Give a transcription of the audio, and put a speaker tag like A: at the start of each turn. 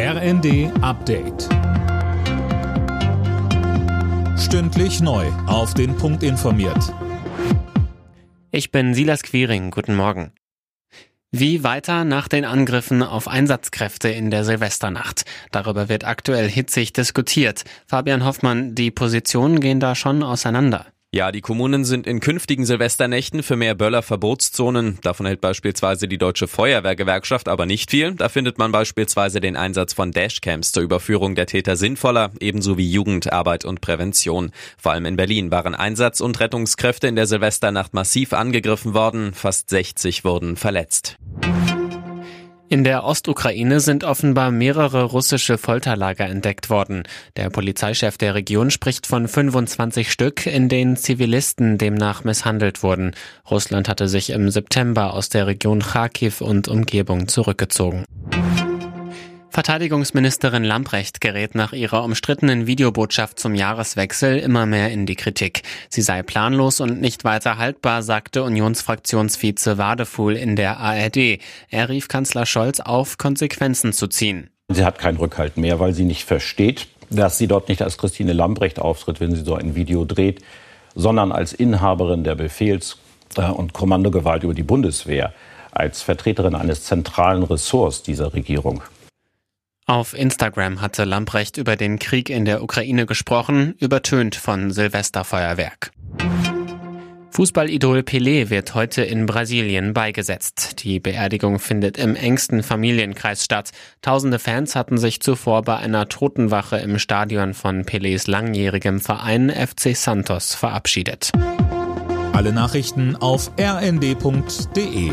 A: RND Update. Stündlich neu. Auf den Punkt informiert.
B: Ich bin Silas Quiring. Guten Morgen. Wie weiter nach den Angriffen auf Einsatzkräfte in der Silvesternacht? Darüber wird aktuell hitzig diskutiert. Fabian Hoffmann, die Positionen gehen da schon auseinander.
C: Ja, die Kommunen sind in künftigen Silvesternächten für mehr Böller-Verbotszonen. Davon hält beispielsweise die Deutsche Feuerwehrgewerkschaft aber nicht viel. Da findet man beispielsweise den Einsatz von Dashcams zur Überführung der Täter sinnvoller, ebenso wie Jugendarbeit und Prävention. Vor allem in Berlin waren Einsatz- und Rettungskräfte in der Silvesternacht massiv angegriffen worden. Fast 60 wurden verletzt.
B: In der Ostukraine sind offenbar mehrere russische Folterlager entdeckt worden. Der Polizeichef der Region spricht von 25 Stück, in denen Zivilisten demnach misshandelt wurden. Russland hatte sich im September aus der Region Kharkiv und Umgebung zurückgezogen. Verteidigungsministerin Lamprecht gerät nach ihrer umstrittenen Videobotschaft zum Jahreswechsel immer mehr in die Kritik. Sie sei planlos und nicht weiter haltbar, sagte Unionsfraktionsvize Wadefuhl in der ARD. Er rief Kanzler Scholz auf, Konsequenzen zu ziehen.
D: Sie hat keinen Rückhalt mehr, weil sie nicht versteht, dass sie dort nicht als Christine Lambrecht auftritt, wenn sie so ein Video dreht, sondern als Inhaberin der Befehls- äh, und Kommandogewalt über die Bundeswehr, als Vertreterin eines zentralen Ressorts dieser Regierung.
B: Auf Instagram hatte Lamprecht über den Krieg in der Ukraine gesprochen, übertönt von Silvesterfeuerwerk. Fußballidol Pelé wird heute in Brasilien beigesetzt. Die Beerdigung findet im engsten Familienkreis statt. Tausende Fans hatten sich zuvor bei einer Totenwache im Stadion von Pelés langjährigem Verein FC Santos verabschiedet.
A: Alle Nachrichten auf rnd.de